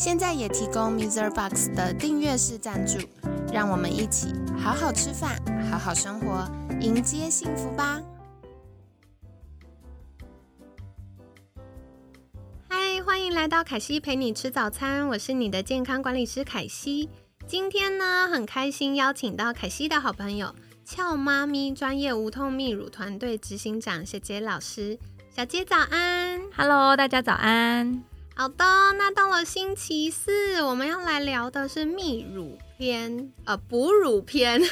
现在也提供 Mr. Box 的订阅式赞助，让我们一起好好吃饭，好好生活，迎接幸福吧！嗨，欢迎来到凯西陪你吃早餐，我是你的健康管理师凯西。今天呢，很开心邀请到凯西的好朋友俏妈咪专业无痛泌乳团队执行长小杰老师。小杰早安，Hello，大家早安。好的，那到了星期四，我们要来聊的是泌乳篇，呃，哺乳篇。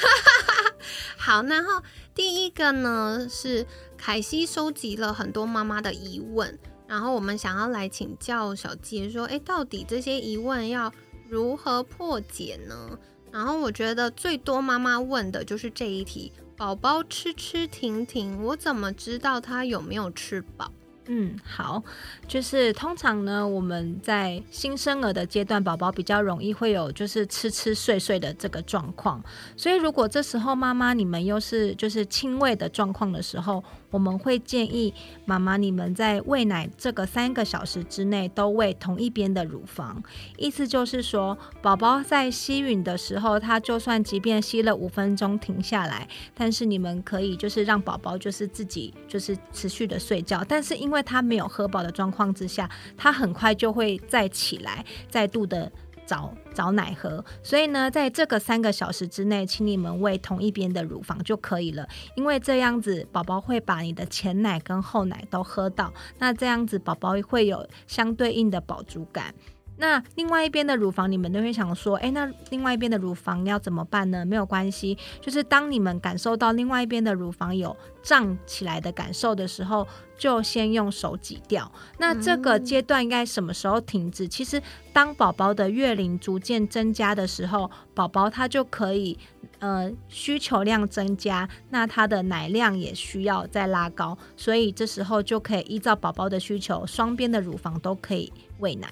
好，然后第一个呢是凯西收集了很多妈妈的疑问，然后我们想要来请教小杰说，哎，到底这些疑问要如何破解呢？然后我觉得最多妈妈问的就是这一题：宝宝吃吃停停，我怎么知道他有没有吃饱？嗯，好，就是通常呢，我们在新生儿的阶段，宝宝比较容易会有就是吃吃睡睡的这个状况，所以如果这时候妈妈你们又是就是轻微的状况的时候，我们会建议妈妈你们在喂奶这个三个小时之内都喂同一边的乳房，意思就是说，宝宝在吸吮的时候，他就算即便吸了五分钟停下来，但是你们可以就是让宝宝就是自己就是持续的睡觉，但是因为他没有喝饱的状况之下，他很快就会再起来，再度的。找找奶喝，所以呢，在这个三个小时之内，请你们喂同一边的乳房就可以了，因为这样子宝宝会把你的前奶跟后奶都喝到，那这样子宝宝会有相对应的饱足感。那另外一边的乳房，你们都会想说，哎，那另外一边的乳房要怎么办呢？没有关系，就是当你们感受到另外一边的乳房有胀起来的感受的时候，就先用手挤掉。那这个阶段应该什么时候停止？其实当宝宝的月龄逐渐增加的时候，宝宝他就可以，呃，需求量增加，那他的奶量也需要再拉高，所以这时候就可以依照宝宝的需求，双边的乳房都可以喂奶。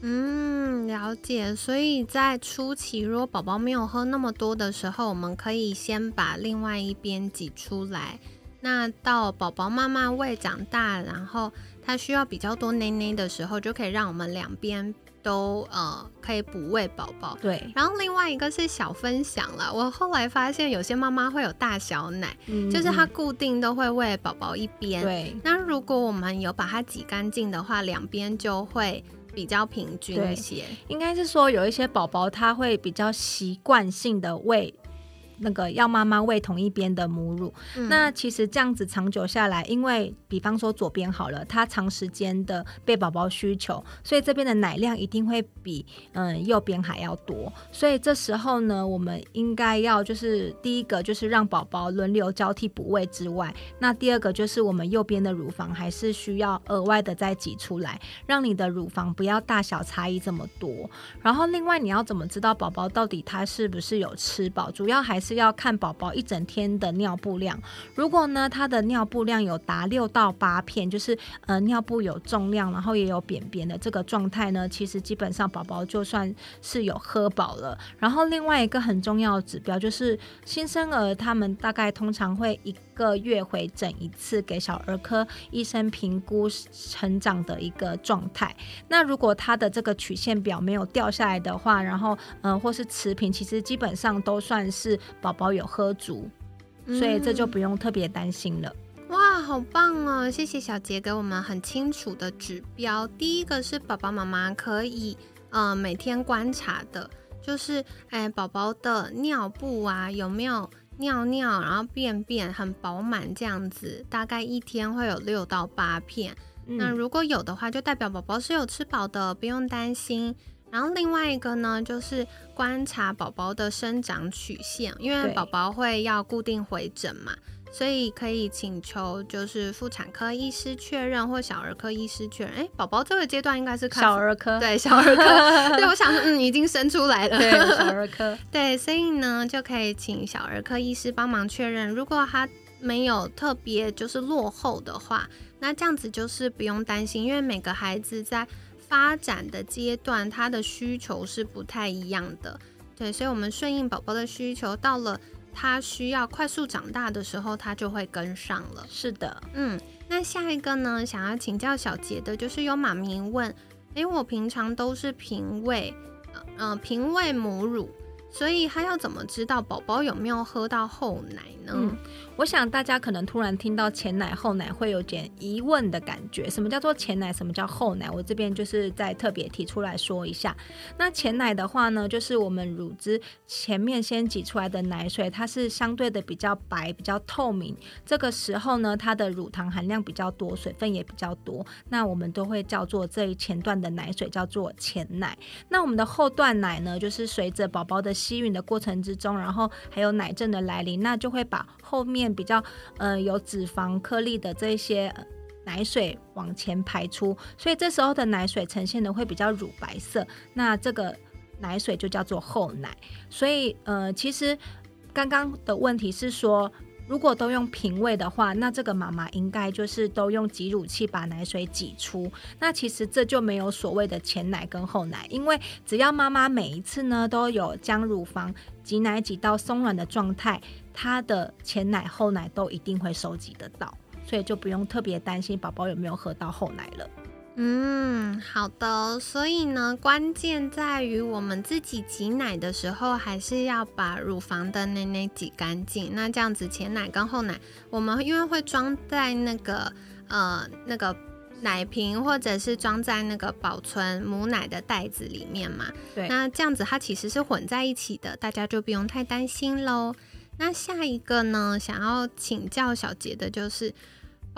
嗯，了解。所以在初期，如果宝宝没有喝那么多的时候，我们可以先把另外一边挤出来。那到宝宝慢慢胃长大，然后他需要比较多奶奶的时候，就可以让我们两边都呃可以补喂宝宝。对。然后另外一个是小分享了，我后来发现有些妈妈会有大小奶，就是她固定都会喂宝宝一边。对。那如果我们有把它挤干净的话，两边就会。比较平均一些，应该是说有一些宝宝他会比较习惯性的喂。那个要妈妈喂同一边的母乳，那其实这样子长久下来，因为比方说左边好了，它长时间的被宝宝需求，所以这边的奶量一定会比嗯右边还要多。所以这时候呢，我们应该要就是第一个就是让宝宝轮流交替补喂之外，那第二个就是我们右边的乳房还是需要额外的再挤出来，让你的乳房不要大小差异这么多。然后另外你要怎么知道宝宝到底他是不是有吃饱？主要还是。是要看宝宝一整天的尿布量，如果呢他的尿布量有达六到八片，就是呃尿布有重量，然后也有扁扁的这个状态呢，其实基本上宝宝就算是有喝饱了。然后另外一个很重要的指标就是新生儿他们大概通常会一个月回诊一次，给小儿科医生评估成长的一个状态。那如果他的这个曲线表没有掉下来的话，然后嗯或是持平，其实基本上都算是。宝宝有喝足，所以这就不用特别担心了。哇，好棒哦！谢谢小杰给我们很清楚的指标。第一个是爸爸妈妈可以呃每天观察的，就是哎宝宝的尿布啊有没有尿尿，然后便便很饱满这样子，大概一天会有六到八片。那如果有的话，就代表宝宝是有吃饱的，不用担心。然后另外一个呢，就是观察宝宝的生长曲线，因为宝宝会要固定回诊嘛，所以可以请求就是妇产科医师确认或小儿科医师确认。哎，宝宝这个阶段应该是小儿科，对小儿科。对，我想说，嗯，已经生出来了。对，小 儿科。对，所以呢，就可以请小儿科医师帮忙确认。如果他没有特别就是落后的话，那这样子就是不用担心，因为每个孩子在发展的阶段，他的需求是不太一样的。对，所以我们顺应宝宝的需求，到了。他需要快速长大的时候，他就会跟上了。是的，嗯，那下一个呢？想要请教小杰的，就是有妈咪问：诶，我平常都是平喂，呃，平喂母乳。所以他要怎么知道宝宝有没有喝到后奶呢？嗯，我想大家可能突然听到前奶后奶会有点疑问的感觉。什么叫做前奶？什么叫后奶？我这边就是再特别提出来说一下。那前奶的话呢，就是我们乳汁前面先挤出来的奶水，它是相对的比较白、比较透明。这个时候呢，它的乳糖含量比较多，水分也比较多。那我们都会叫做这一前段的奶水叫做前奶。那我们的后段奶呢，就是随着宝宝的吸吮的过程之中，然后还有奶症的来临，那就会把后面比较呃有脂肪颗粒的这些奶水往前排出，所以这时候的奶水呈现的会比较乳白色，那这个奶水就叫做后奶。所以呃，其实刚刚的问题是说。如果都用平喂的话，那这个妈妈应该就是都用挤乳器把奶水挤出。那其实这就没有所谓的前奶跟后奶，因为只要妈妈每一次呢都有将乳房挤奶挤到松软的状态，她的前奶后奶都一定会收集得到，所以就不用特别担心宝宝有没有喝到后奶了。嗯，好的。所以呢，关键在于我们自己挤奶的时候，还是要把乳房的奶奶挤干净。那这样子前奶跟后奶，我们因为会装在那个呃那个奶瓶，或者是装在那个保存母奶的袋子里面嘛。对。那这样子它其实是混在一起的，大家就不用太担心喽。那下一个呢，想要请教小杰的就是。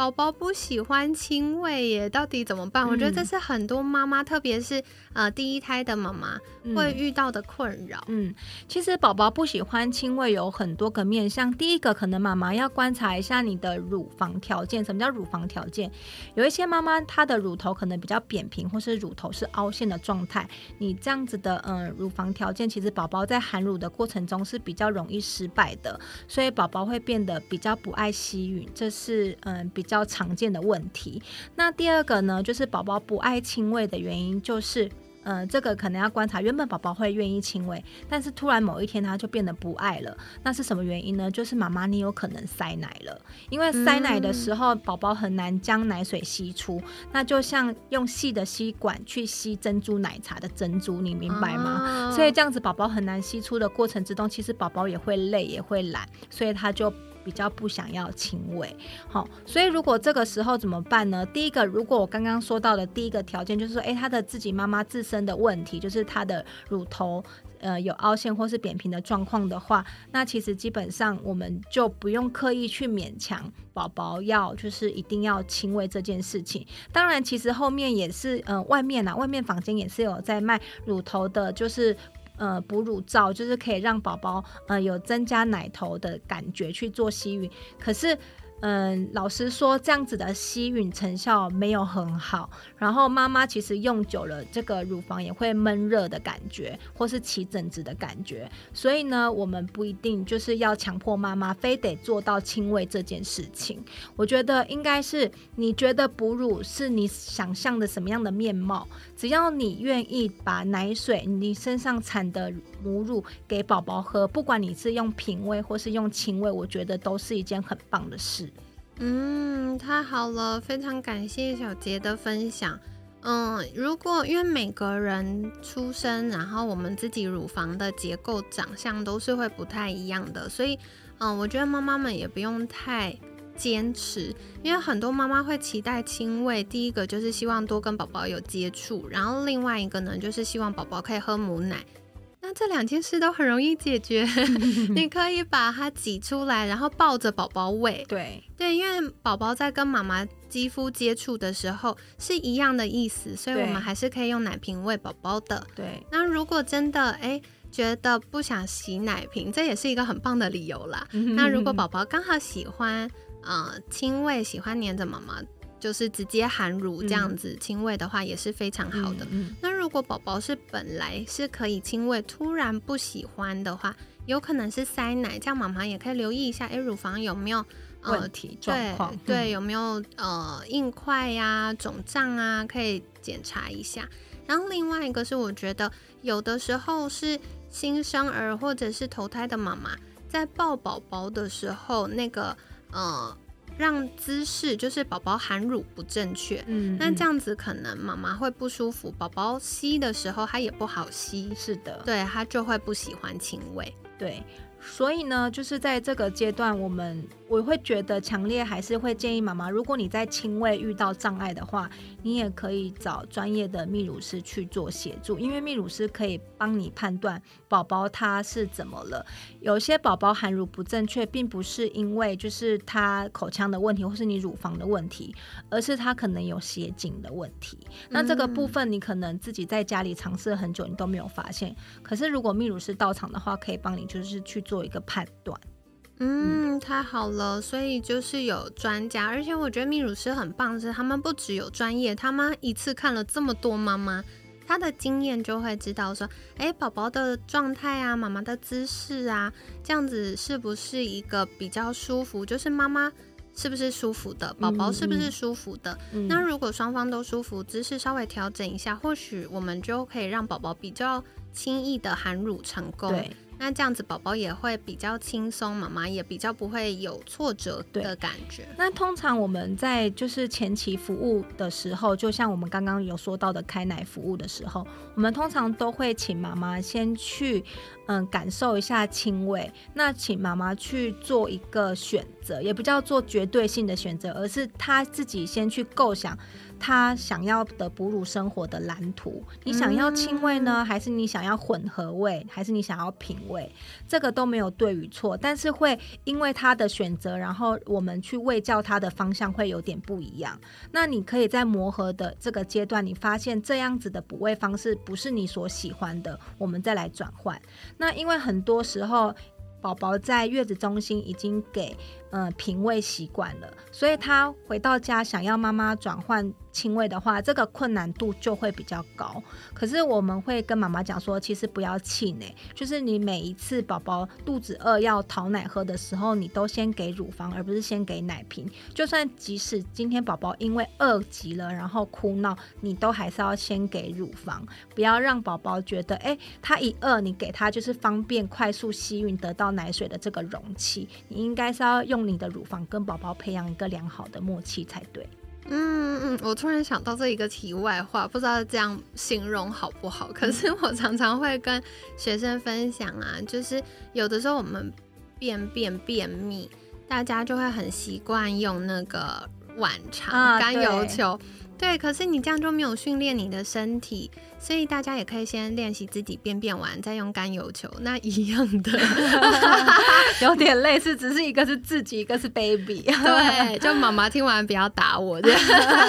宝宝不喜欢亲喂耶，到底怎么办？我觉得这是很多妈妈，特别是呃第一胎的妈妈会遇到的困扰。嗯，其实宝宝不喜欢亲喂有很多个面向。第一个，可能妈妈要观察一下你的乳房条件。什么叫乳房条件？有一些妈妈她的乳头可能比较扁平，或是乳头是凹陷的状态。你这样子的嗯乳房条件，其实宝宝在含乳的过程中是比较容易失败的，所以宝宝会变得比较不爱吸吮。这是嗯比。较常见的问题。那第二个呢，就是宝宝不爱亲喂的原因，就是，嗯，这个可能要观察。原本宝宝会愿意亲喂，但是突然某一天他就变得不爱了。那是什么原因呢？就是妈妈你有可能塞奶了，因为塞奶的时候宝宝很难将奶水吸出，那就像用细的吸管去吸珍珠奶茶的珍珠，你明白吗？所以这样子宝宝很难吸出的过程之中，其实宝宝也会累也会懒，所以他就。比较不想要亲喂，好，所以如果这个时候怎么办呢？第一个，如果我刚刚说到的第一个条件就是说，诶，他的自己妈妈自身的问题，就是他的乳头呃有凹陷或是扁平的状况的话，那其实基本上我们就不用刻意去勉强宝宝要就是一定要亲喂这件事情。当然，其实后面也是呃外面啊，外面房间也是有在卖乳头的，就是。呃，哺乳罩就是可以让宝宝呃有增加奶头的感觉去做吸吮，可是。嗯，老实说，这样子的吸吮成效没有很好。然后妈妈其实用久了，这个乳房也会闷热的感觉，或是起疹子的感觉。所以呢，我们不一定就是要强迫妈妈非得做到亲喂这件事情。我觉得应该是，你觉得哺乳是你想象的什么样的面貌？只要你愿意把奶水，你身上产的母乳给宝宝喝，不管你是用平喂或是用亲喂，我觉得都是一件很棒的事。嗯，太好了，非常感谢小杰的分享。嗯，如果因为每个人出生，然后我们自己乳房的结构、长相都是会不太一样的，所以嗯，我觉得妈妈们也不用太坚持，因为很多妈妈会期待亲喂。第一个就是希望多跟宝宝有接触，然后另外一个呢，就是希望宝宝可以喝母奶。那那这两件事都很容易解决。你可以把它挤出来，然后抱着宝宝喂。对对，因为宝宝在跟妈妈肌肤接触的时候是一样的意思，所以我们还是可以用奶瓶喂宝宝的。对那如果真的哎觉得不想洗奶瓶，这也是一个很棒的理由啦。那如果宝宝刚好喜欢呃亲喂，喜欢黏着妈妈，就是直接含乳这样子亲喂的话，也是非常好的。嗯那如果宝宝是本来是可以亲喂，突然不喜欢的话，有可能是塞奶，这样妈妈也可以留意一下，哎，乳房有没有呃问题状况对对，嗯有没有呃硬块呀、肿胀啊，可以检查一下。然后另外一个是，我觉得有的时候是新生儿或者是头胎的妈妈在抱宝宝的时候，那个呃让姿势就是宝宝含乳不正确，嗯那这样子可能妈妈会不舒服，宝宝吸的时候他也不好吸，是的，对他就会不喜欢亲喂。对，所以呢，就是在这个阶段，我们我会觉得强烈还是会建议妈妈，如果你在亲喂遇到障碍的话，你也可以找专业的泌乳师去做协助，因为泌乳师可以帮你判断宝宝他是怎么了。有些宝宝含乳不正确，并不是因为就是他口腔的问题，或是你乳房的问题，而是他可能有斜颈的问题。那这个部分你可能自己在家里尝试了很久，你都没有发现。可是如果泌乳师到场的话，可以帮你就是去做一个判断。嗯，太好了，所以就是有专家，而且我觉得泌乳师很棒，是他们不只有专业，他们一次看了这么多妈妈，他的经验就会知道说，哎，宝宝的状态啊，妈妈的姿势啊，这样子是不是一个比较舒服？就是妈妈是不是舒服的，宝宝是不是舒服的？嗯那如果双方都舒服，姿势稍微调整一下，或许我们就可以让宝宝比较轻易的含乳成功。对，那这样子宝宝也会比较轻松，妈妈也比较不会有挫折的感觉。那通常我们在就是前期服务的时候，就像我们刚刚有说到的开奶服务的时候，我们通常都会请妈妈先去嗯感受一下亲喂，那请妈妈去做一个选择，也不叫做绝对性的选择，而是她自己先去构想。她想要的哺乳生活的蓝图，你想要亲喂呢，还是你想要混合喂，还是你想要品味？这个都没有对与错，但是会因为他的选择，然后我们去喂教他的方向会有点不一样。那你可以在磨合的这个阶段，你发现这样子的补喂方式不是你所喜欢的，我们再来转换。那因为很多时候。宝宝在月子中心已经给呃平胃习惯了，所以他回到家想要妈妈转换亲喂的话，这个困难度就会比较高。可是我们会跟妈妈讲说，其实不要气馁，就是你每一次宝宝肚子饿要讨奶喝的时候，你都先给乳房，而不是先给奶瓶。就算即使今天宝宝因为饿极了，然后哭闹，你都还是要先给乳房，不要让宝宝觉得，哎，他一饿，你给他就是方便快速吸吮得到奶水的这个容器。你应该是要用你的乳房跟宝宝培养一个良好的默契才对。嗯嗯，我突然想到这一个题外话，不知道这样形容好不好？可是我常常会跟学生分享啊，就是有的时候我们便便便秘，大家就会很习惯用那个碗肠、啊甘油球。对，可是你这样就没有训练你的身体，所以大家也可以先练习自己便便完，再用甘油球，那一样的。有点类似，只是一个是自己，一个是 baby。对，就妈妈听完不要打我这样。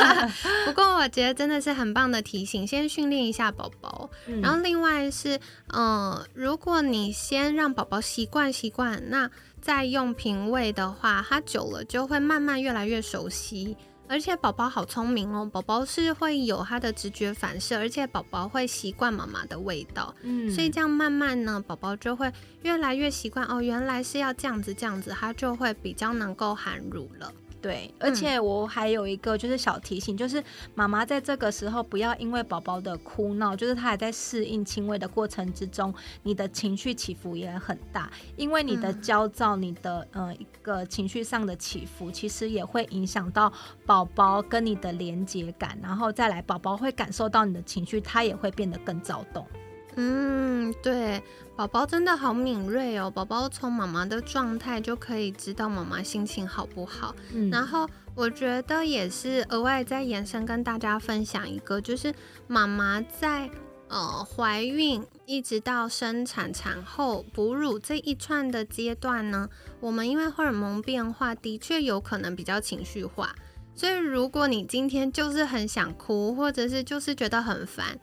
不过我觉得真的是很棒的提醒，先训练一下宝宝。嗯然后另外是，嗯、如果你先让宝宝习惯习惯，那再用平喂的话，他久了就会慢慢越来越熟悉。而且宝宝好聪明哦，宝宝是会有他的直觉反射，而且宝宝会习惯妈妈的味道。嗯所以这样慢慢呢，宝宝就会越来越习惯哦，原来是要这样子这样子，他就会比较能够含乳了。对，而且我还有一个就是小提醒，就是妈妈在这个时候不要因为宝宝的哭闹，就是他还在适应亲喂的过程之中，你的情绪起伏也很大，因为你的嗯焦躁，你的呃一个情绪上的起伏，其实也会影响到宝宝跟你的连接感，然后再来宝宝会感受到你的情绪，他也会变得更躁动。嗯，对，宝宝真的好敏锐哦，宝宝从妈妈的状态就可以知道妈妈心情好不好。嗯然后我觉得也是额外再延伸跟大家分享一个，就是妈妈在呃怀孕一直到生产、产后、哺乳这一串的阶段呢，我们因为荷尔蒙变化，的确有可能比较情绪化。所以如果你今天就是很想哭，或者是就是觉得很烦。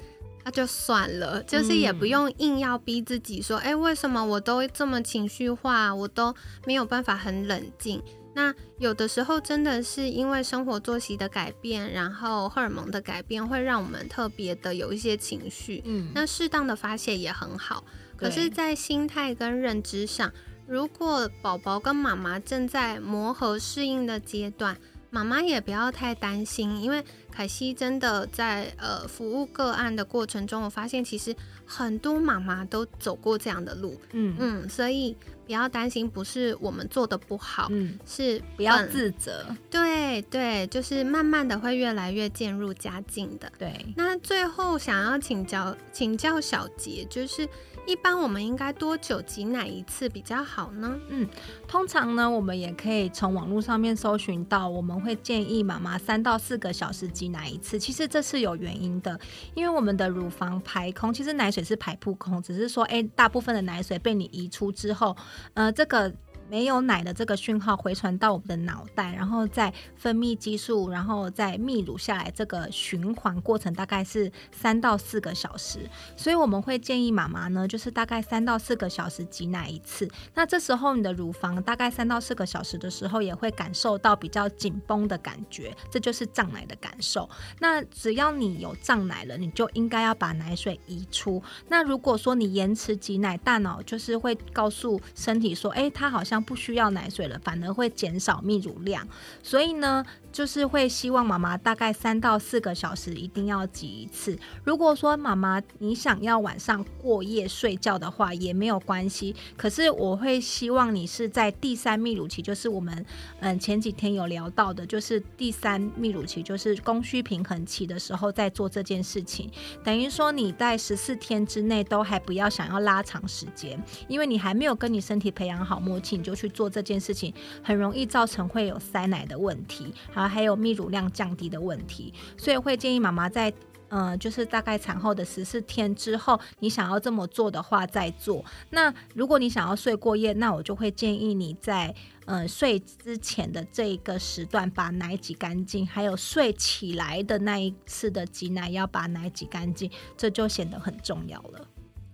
那就算了，就是也不用硬要逼自己说，哎，为什么我都这么情绪化，我都没有办法很冷静。那有的时候真的是因为生活作息的改变，然后荷尔蒙的改变，会让我们特别的有一些情绪。嗯，那适当的发泄也很好。可是，在心态跟认知上，如果宝宝跟妈妈正在磨合适应的阶段，妈妈也不要太担心，因为。凯西真的在呃服务个案的过程中，我发现其实很多妈妈都走过这样的路，嗯嗯，所以不要担心，不是我们做的不好，嗯，是不要自责，对对，就是慢慢的会越来越渐入佳境的，对。那最后想要请教请教小杰，就是。一般我们应该多久挤奶一次比较好呢？嗯，通常呢，我们也可以从网络上面搜寻到，我们会建议妈妈三到四个小时挤奶一次。其实这是有原因的，因为我们的乳房排空，其实奶水是排不空，只是说，哎，大部分的奶水被你移出之后，呃，这个。没有奶的这个讯号回传到我们的脑袋，然后再分泌激素，然后再泌乳下来，这个循环过程大概是三到四个小时。所以我们会建议妈妈呢，就是大概三到四个小时挤奶一次。那这时候你的乳房大概三到四个小时的时候，也会感受到比较紧绷的感觉，这就是胀奶的感受。那只要你有胀奶了，你就应该要把奶水移出。那如果说你延迟挤奶，大脑就是会告诉身体说，哎，它好像。不需要奶水了，反而会减少泌乳量，所以呢。就是会希望妈妈大概三到四个小时一定要挤一次。如果说妈妈你想要晚上过夜睡觉的话也没有关系，可是我会希望你是在第三泌乳期，就是我们嗯前几天有聊到的，就是第三泌乳期，就是供需平衡期的时候再做这件事情。等于说你在十四天之内都还不要想要拉长时间，因为你还没有跟你身体培养好默契，你就去做这件事情，很容易造成会有塞奶的问题。然后还有泌乳量降低的问题，所以会建议妈妈在，嗯，就是大概产后的十四天之后，你想要这么做的话再做。那如果你想要睡过夜，那我就会建议你在，嗯，睡之前的这一个时段把奶挤干净，还有睡起来的那一次的挤奶要把奶挤干净，这就显得很重要了。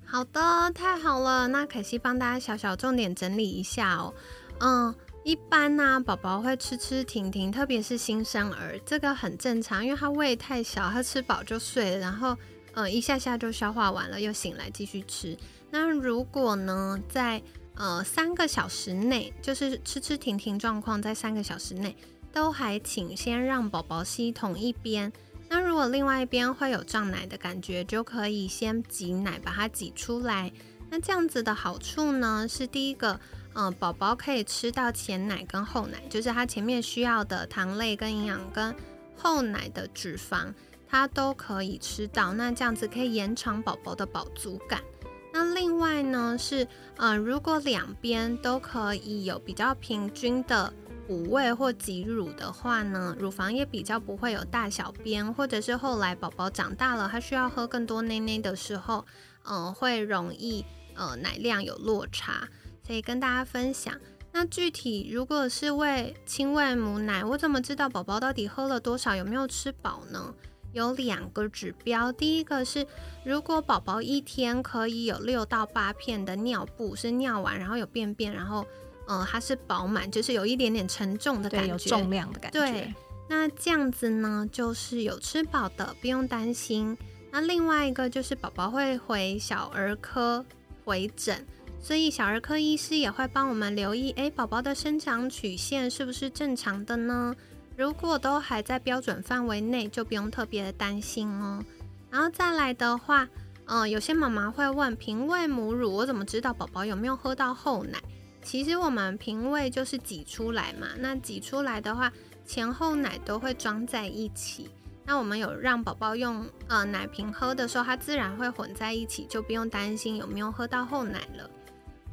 好的，太好了，那可惜帮大家小小重点整理一下哦，嗯。一般呢，宝宝会吃吃停停，特别是新生儿，这个很正常，因为他胃太小，他吃饱就睡了，然后呃一下下就消化完了，又醒来继续吃。那如果呢，在呃三个小时内，就是吃吃停停状况，在三个小时内都还请先让宝宝吸同一边。那如果另外一边会有胀奶的感觉，就可以先挤奶把它挤出来。那这样子的好处呢，是第一个。嗯，宝宝可以吃到前奶跟后奶，就是他前面需要的糖类跟营养，跟后奶的脂肪，他都可以吃到。那这样子可以延长宝宝的饱足感。那另外呢是，嗯，如果两边都可以有比较平均的哺喂或挤乳的话呢，乳房也比较不会有大小便，或者是后来宝宝长大了，他需要喝更多奶奶的时候，嗯，会容易呃奶量有落差。可以跟大家分享。那具体如果是喂亲喂母奶，我怎么知道宝宝到底喝了多少，有没有吃饱呢？有两个指标，第一个是如果宝宝一天可以有六到八片的尿布，是尿完然后有便便，然后嗯它是饱满，就是有一点点沉重的感觉，有重量的感觉。对，那这样子呢，就是有吃饱的，不用担心。那另外一个就是宝宝会回小儿科回诊。所以小儿科医师也会帮我们留意，诶，宝宝的生长曲线是不是正常的呢？如果都还在标准范围内，就不用特别的担心哦。然后再来的话，嗯，有些妈妈会问，平喂母乳我怎么知道宝宝有没有喝到后奶？其实我们平喂就是挤出来嘛，那挤出来的话，前后奶都会装在一起。那我们有让宝宝用呃奶瓶喝的时候，它自然会混在一起，就不用担心有没有喝到后奶了。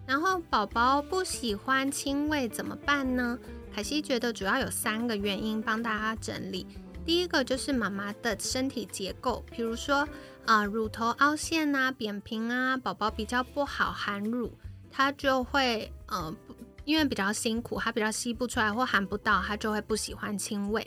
然后宝宝不喜欢亲喂怎么办呢？凯西觉得主要有三个原因，帮大家整理。第一个就是妈妈的身体结构，比如说，啊乳头凹陷啊、扁平啊，宝宝比较不好含乳，他就会呃，因为比较辛苦，他比较吸不出来或含不到，他就会不喜欢亲喂。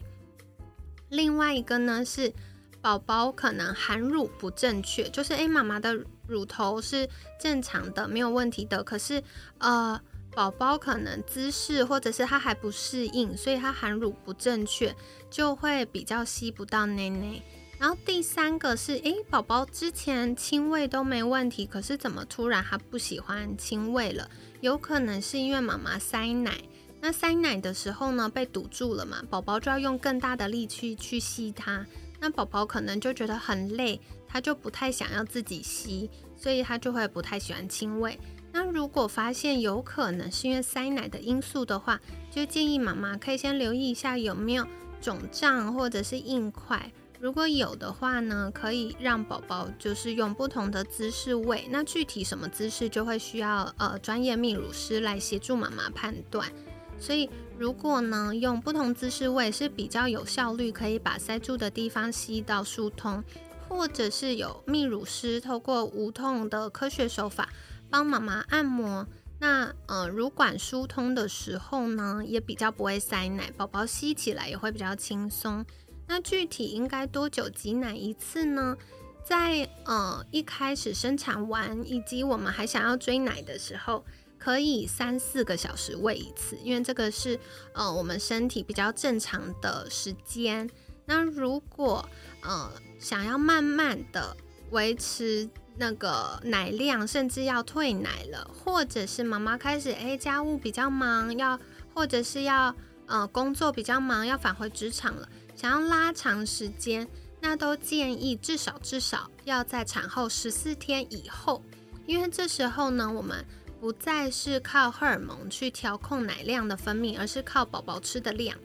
另外一个呢是宝宝可能含乳不正确，就是诶，妈妈的乳头是正常的，没有问题的，可是呃。宝宝可能姿势或者是他还不适应，所以他含乳不正确，就会比较吸不到奶奶。然后第三个是，诶，宝宝之前亲喂都没问题，可是怎么突然他不喜欢亲喂了？有可能是因为妈妈塞奶，那塞奶的时候呢被堵住了嘛，宝宝就要用更大的力气去吸它，那宝宝可能就觉得很累，他就不太想要自己吸，所以他就会不太喜欢亲喂。那如果发现有可能是因为塞奶的因素的话，就建议妈妈可以先留意一下有没有肿胀或者是硬块。如果有的话呢，可以让宝宝就是用不同的姿势喂。那具体什么姿势就会需要呃专业泌乳师来协助妈妈判断。所以如果呢用不同姿势喂是比较有效率，可以把塞住的地方吸到疏通，或者是有泌乳师透过无痛的科学手法。帮妈妈按摩，那呃乳管疏通的时候呢，也比较不会塞奶，宝宝吸起来也会比较轻松。那具体应该多久挤奶一次呢？在呃一开始生产完，以及我们还想要追奶的时候，可以三四个小时喂一次，因为这个是呃我们身体比较正常的时间。那如果呃想要慢慢的维持。那个奶量甚至要退奶了，或者是妈妈开始诶家务比较忙，要或者是要呃工作比较忙，要返回职场了，想要拉长时间，那都建议至少至少要在产后十四天以后，因为这时候呢，我们不再是靠荷尔蒙去调控奶量的分泌，而是靠宝宝吃的量，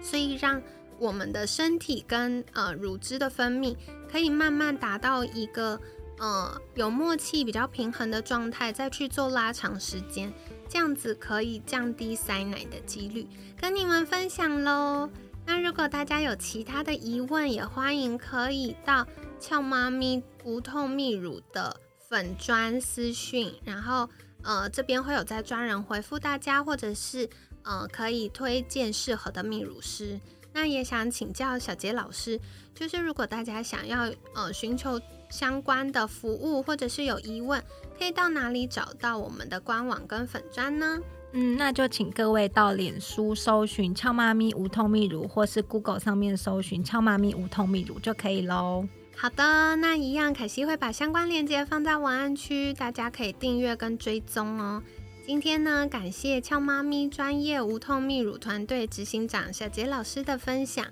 所以让我们的身体跟呃乳汁的分泌可以慢慢达到一个。呃，有默契、比较平衡的状态，再去做拉长时间，这样子可以降低塞奶的几率。跟你们分享喽。那如果大家有其他的疑问，也欢迎可以到俏妈咪无痛泌乳的粉砖私讯，然后呃这边会有在专人回复大家，或者是呃可以推荐适合的泌乳师。那也想请教小杰老师，就是如果大家想要呃寻求相关的服务，或者是有疑问，可以到哪里找到我们的官网跟粉砖呢？嗯，那就请各位到脸书搜寻“俏妈咪无痛泌乳”，或是 Google 上面搜寻“俏妈咪无痛泌乳”就可以喽。好的，那一样，凯西会把相关链接放在文案区，大家可以订阅跟追踪哦。今天呢，感谢俏妈咪专业无痛泌乳团队执行长小杰老师的分享。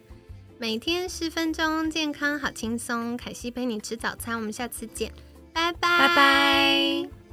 每天十分钟，健康好轻松。凯西陪你吃早餐，我们下次见，拜拜拜拜。